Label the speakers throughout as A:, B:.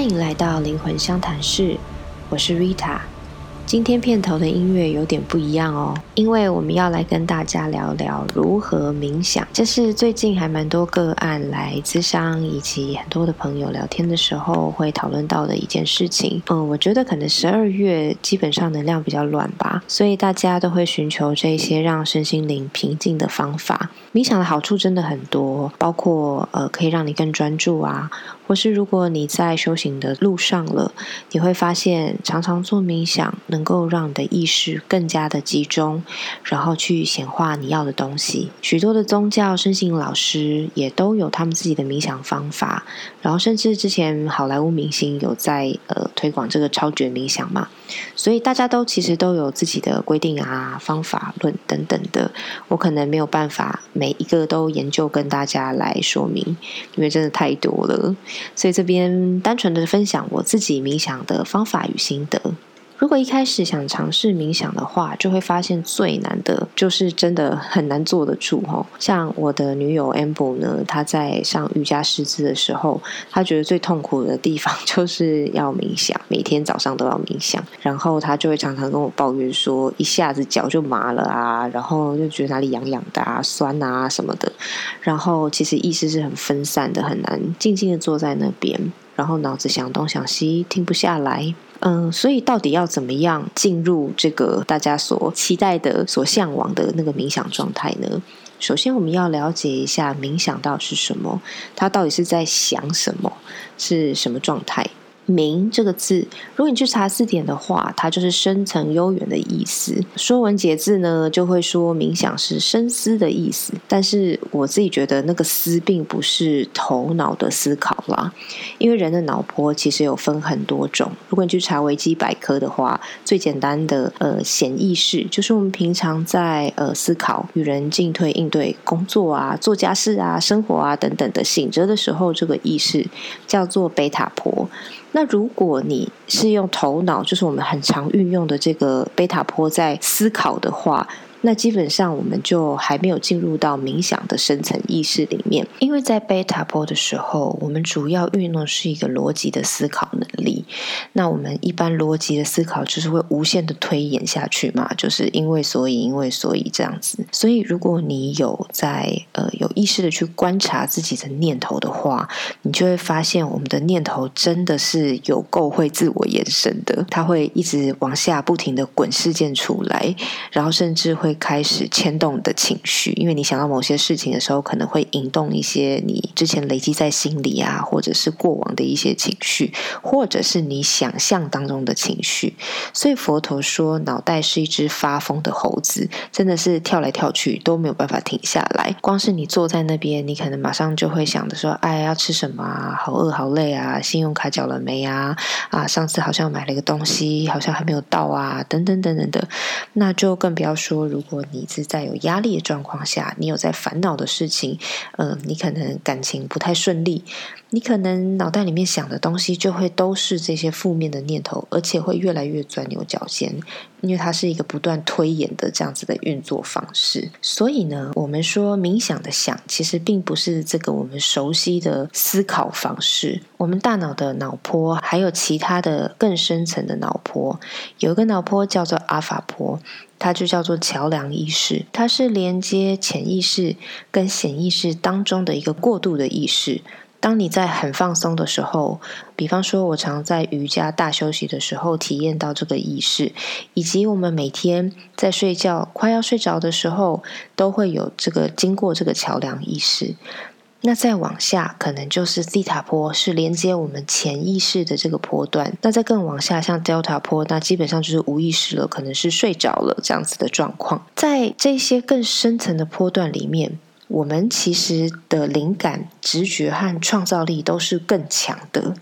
A: 欢迎来到灵魂相谈室，我是 Rita。今天片头的音乐有点不一样哦，因为我们要来跟大家聊聊如何冥想。这是最近还蛮多个案来咨商，以及很多的朋友聊天的时候会讨论到的一件事情。嗯，我觉得可能十二月基本上能量比较乱吧，所以大家都会寻求这些让身心灵平静的方法。冥想的好处真的很多，包括呃可以让你更专注啊。或是如果你在修行的路上了，你会发现常常做冥想能够让你的意识更加的集中，然后去显化你要的东西。许多的宗教、身心老师也都有他们自己的冥想方法，然后甚至之前好莱坞明星有在呃推广这个超觉冥想嘛，所以大家都其实都有自己的规定啊、方法论等等的。我可能没有办法每一个都研究跟大家来说明，因为真的太多了。所以这边单纯的分享我自己冥想的方法与心得。如果一开始想尝试冥想的话，就会发现最难的就是真的很难坐得住哈。像我的女友 Amber 呢，她在上瑜伽师资的时候，她觉得最痛苦的地方就是要冥想，每天早上都要冥想，然后她就会常常跟我抱怨说，一下子脚就麻了啊，然后就觉得哪里痒痒的啊、酸啊什么的，然后其实意识是很分散的，很难静静的坐在那边，然后脑子想东想西，停不下来。嗯，所以到底要怎么样进入这个大家所期待的、所向往的那个冥想状态呢？首先，我们要了解一下冥想到是什么，它到底是在想什么，是什么状态。冥这个字，如果你去查字典的话，它就是深层悠远的意思。说文解字呢，就会说冥想是深思的意思。但是我自己觉得，那个思并不是头脑的思考啦，因为人的脑波其实有分很多种。如果你去查维基百科的话，最简单的呃显意识，就是我们平常在呃思考、与人进退、应对、工作啊、做家事啊、生活啊等等的醒着的时候，这个意识叫做贝塔波。那如果你是用头脑，就是我们很常运用的这个贝塔波在思考的话。那基本上我们就还没有进入到冥想的深层意识里面，因为在贝塔波的时候，我们主要运用是一个逻辑的思考能力。那我们一般逻辑的思考就是会无限的推演下去嘛，就是因为所以因为所以这样子。所以如果你有在呃有意识的去观察自己的念头的话，你就会发现我们的念头真的是有够会自我延伸的，它会一直往下不停的滚事件出来，然后甚至会。会开始牵动的情绪，因为你想到某些事情的时候，可能会引动一些你之前累积在心里啊，或者是过往的一些情绪，或者是你想象当中的情绪。所以佛陀说，脑袋是一只发疯的猴子，真的是跳来跳去都没有办法停下来。光是你坐在那边，你可能马上就会想着说：“哎，要吃什么啊？好饿，好累啊！信用卡缴了没啊？啊，上次好像买了一个东西，好像还没有到啊，等等等等的。那就更不要说如。如果你是在有压力的状况下，你有在烦恼的事情，嗯，你可能感情不太顺利，你可能脑袋里面想的东西就会都是这些负面的念头，而且会越来越钻牛角尖。因为它是一个不断推演的这样子的运作方式，所以呢，我们说冥想的想，其实并不是这个我们熟悉的思考方式。我们大脑的脑波还有其他的更深层的脑波，有一个脑波叫做阿法波，它就叫做桥梁意识，它是连接潜意识跟显意识当中的一个过渡的意识。当你在很放松的时候，比方说，我常在瑜伽大休息的时候体验到这个意识，以及我们每天在睡觉快要睡着的时候，都会有这个经过这个桥梁意识。那再往下，可能就是西塔坡，是连接我们潜意识的这个波段。那再更往下，像 delta 坡，那基本上就是无意识了，可能是睡着了这样子的状况。在这些更深层的波段里面。我们其实的灵感、直觉和创造力都是更强的。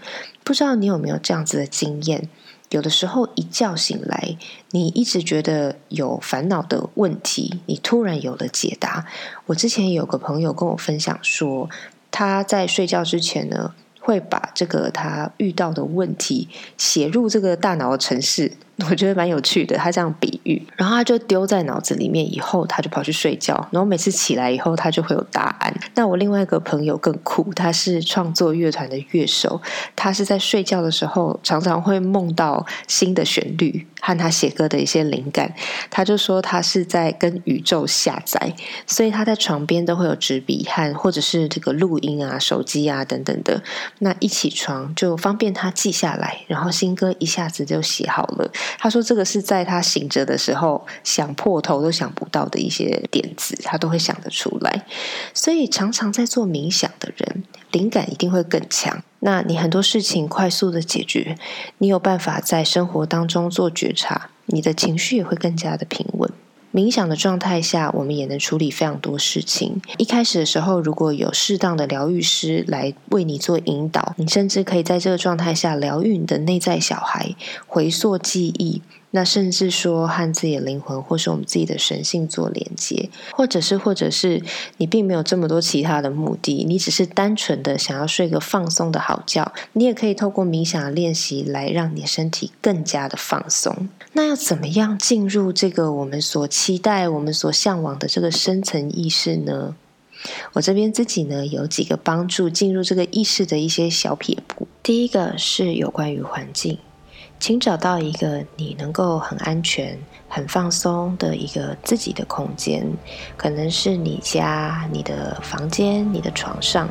A: 不知道你有没有这样子的经验？有的时候一觉醒来，你一直觉得有烦恼的问题，你突然有了解答。我之前有个朋友跟我分享说，他在睡觉之前呢，会把这个他遇到的问题写入这个大脑的城市。我觉得蛮有趣的，他这样比喻，然后他就丢在脑子里面，以后他就跑去睡觉，然后每次起来以后，他就会有答案。那我另外一个朋友更酷，他是创作乐团的乐手，他是在睡觉的时候常常会梦到新的旋律和他写歌的一些灵感。他就说他是在跟宇宙下载，所以他在床边都会有纸笔和或者是这个录音啊、手机啊等等的。那一起床就方便他记下来，然后新歌一下子就写好了。他说：“这个是在他醒着的时候想破头都想不到的一些点子，他都会想得出来。所以常常在做冥想的人，灵感一定会更强。那你很多事情快速的解决，你有办法在生活当中做觉察，你的情绪也会更加的平稳。”冥想的状态下，我们也能处理非常多事情。一开始的时候，如果有适当的疗愈师来为你做引导，你甚至可以在这个状态下疗愈你的内在小孩，回溯记忆。那甚至说和自己的灵魂，或是我们自己的神性做连接，或者是，或者是你并没有这么多其他的目的，你只是单纯的想要睡个放松的好觉，你也可以透过冥想的练习来让你身体更加的放松。那要怎么样进入这个我们所期待、我们所向往的这个深层意识呢？我这边自己呢有几个帮助进入这个意识的一些小撇步。第一个是有关于环境。请找到一个你能够很安全、很放松的一个自己的空间，可能是你家、你的房间、你的床上。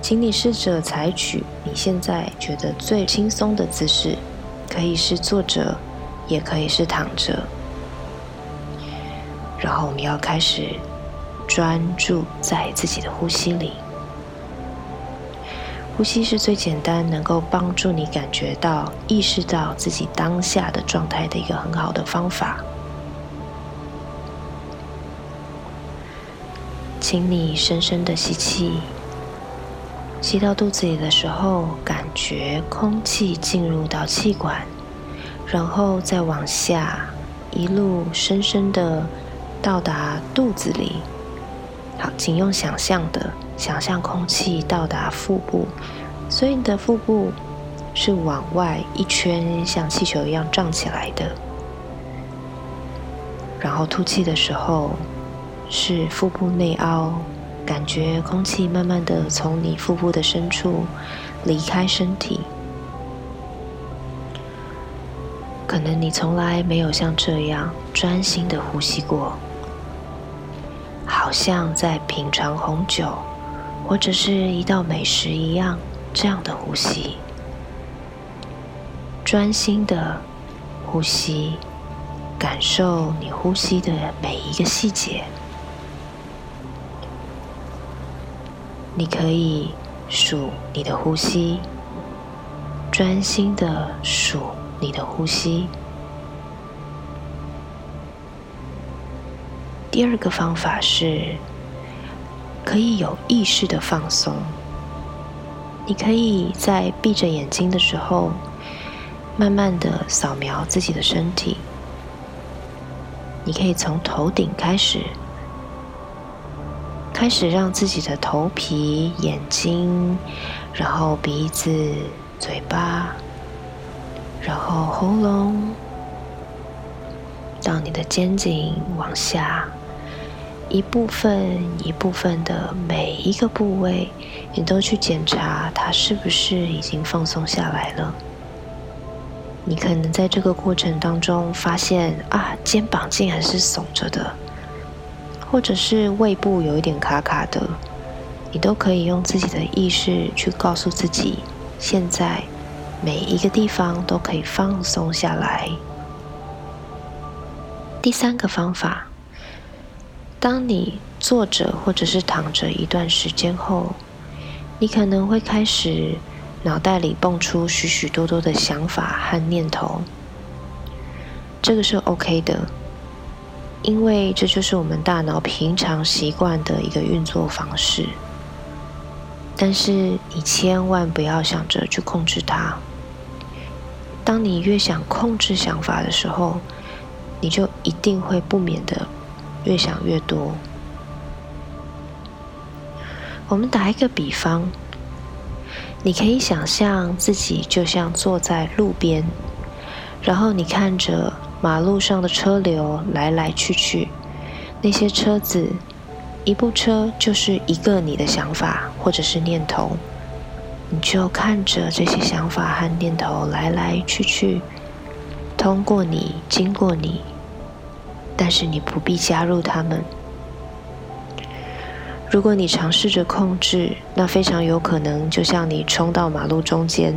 A: 请你试着采取你现在觉得最轻松的姿势，可以是坐着，也可以是躺着。然后我们要开始专注在自己的呼吸里。呼吸是最简单，能够帮助你感觉到、意识到自己当下的状态的一个很好的方法。请你深深的吸气，吸到肚子里的时候，感觉空气进入到气管，然后再往下，一路深深的到达肚子里。好，请用想象的。想象空气到达腹部，所以你的腹部是往外一圈，像气球一样胀起来的。然后吐气的时候是腹部内凹，感觉空气慢慢的从你腹部的深处离开身体。可能你从来没有像这样专心的呼吸过，像在品尝红酒。或者是一道美食一样，这样的呼吸，专心的呼吸，感受你呼吸的每一个细节。你可以数你的呼吸，专心的数你的呼吸。第二个方法是。可以有意识的放松。你可以在闭着眼睛的时候，慢慢的扫描自己的身体。你可以从头顶开始，开始让自己的头皮、眼睛，然后鼻子、嘴巴，然后喉咙，到你的肩颈往下。一部分一部分的每一个部位，你都去检查它是不是已经放松下来了。你可能在这个过程当中发现啊，肩膀竟然是耸着的，或者是胃部有一点卡卡的，你都可以用自己的意识去告诉自己，现在每一个地方都可以放松下来。第三个方法。当你坐着或者是躺着一段时间后，你可能会开始脑袋里蹦出许许多多的想法和念头。这个是 OK 的，因为这就是我们大脑平常习惯的一个运作方式。但是你千万不要想着去控制它。当你越想控制想法的时候，你就一定会不免的。越想越多。我们打一个比方，你可以想象自己就像坐在路边，然后你看着马路上的车流来来去去，那些车子，一部车就是一个你的想法或者是念头，你就看着这些想法和念头来来去去，通过你，经过你，但是你不必加入他们。如果你尝试着控制，那非常有可能就像你冲到马路中间。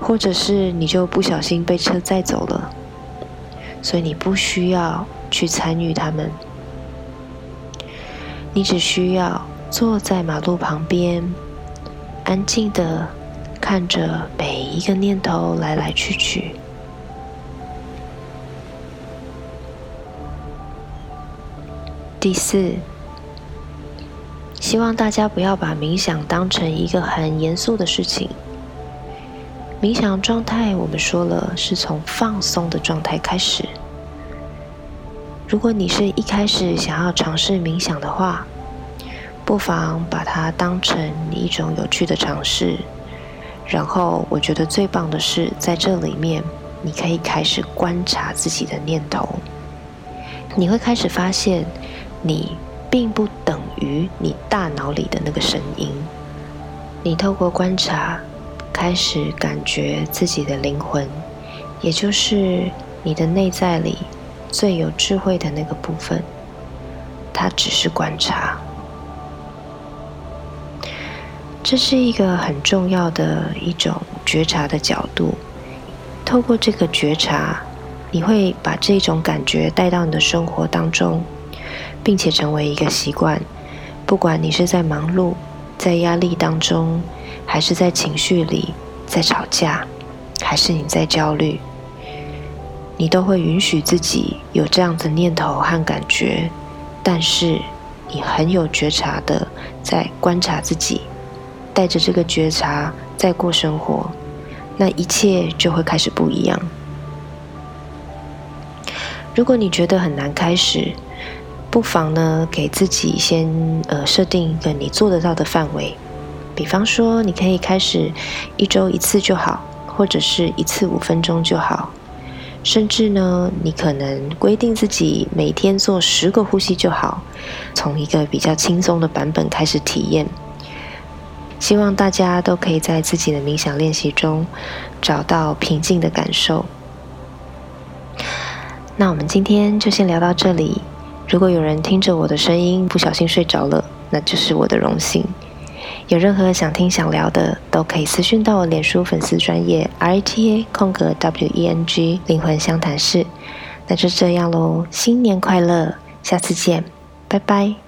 A: 或者是你就不小心被车载走了，所以你不需要去参与他们，你只需要坐在马路旁边，安静的看着每一个念头来来去去。第四，希望大家不要把冥想当成一个很严肃的事情。冥想状态，我们说了是从放松的状态开始。如果你是一开始想要尝试冥想的话，不妨把它当成一种有趣的尝试。然后，我觉得最棒的是，在这里面你可以开始观察自己的念头。你会开始发现，你并不等于你大脑里的那个声音。你透过观察。开始感觉自己的灵魂，也就是你的内在里最有智慧的那个部分，它只是观察。这是一个很重要的一种觉察的角度。透过这个觉察，你会把这种感觉带到你的生活当中，并且成为一个习惯。不管你是在忙碌，在压力当中。还是在情绪里，在吵架，还是你在焦虑，你都会允许自己有这样的念头和感觉，但是你很有觉察的在观察自己，带着这个觉察在过生活，那一切就会开始不一样。如果你觉得很难开始，不妨呢给自己先呃设定一个你做得到的范围。比方说，你可以开始一周一次就好，或者是一次五分钟就好，甚至呢，你可能规定自己每天做十个呼吸就好，从一个比较轻松的版本开始体验。希望大家都可以在自己的冥想练习中找到平静的感受。那我们今天就先聊到这里。如果有人听着我的声音不小心睡着了，那就是我的荣幸。有任何想听想聊的，都可以私讯到我脸书粉丝专业 R T A 空格 W E N G 灵魂相谈室。那就这样喽，新年快乐，下次见，拜拜。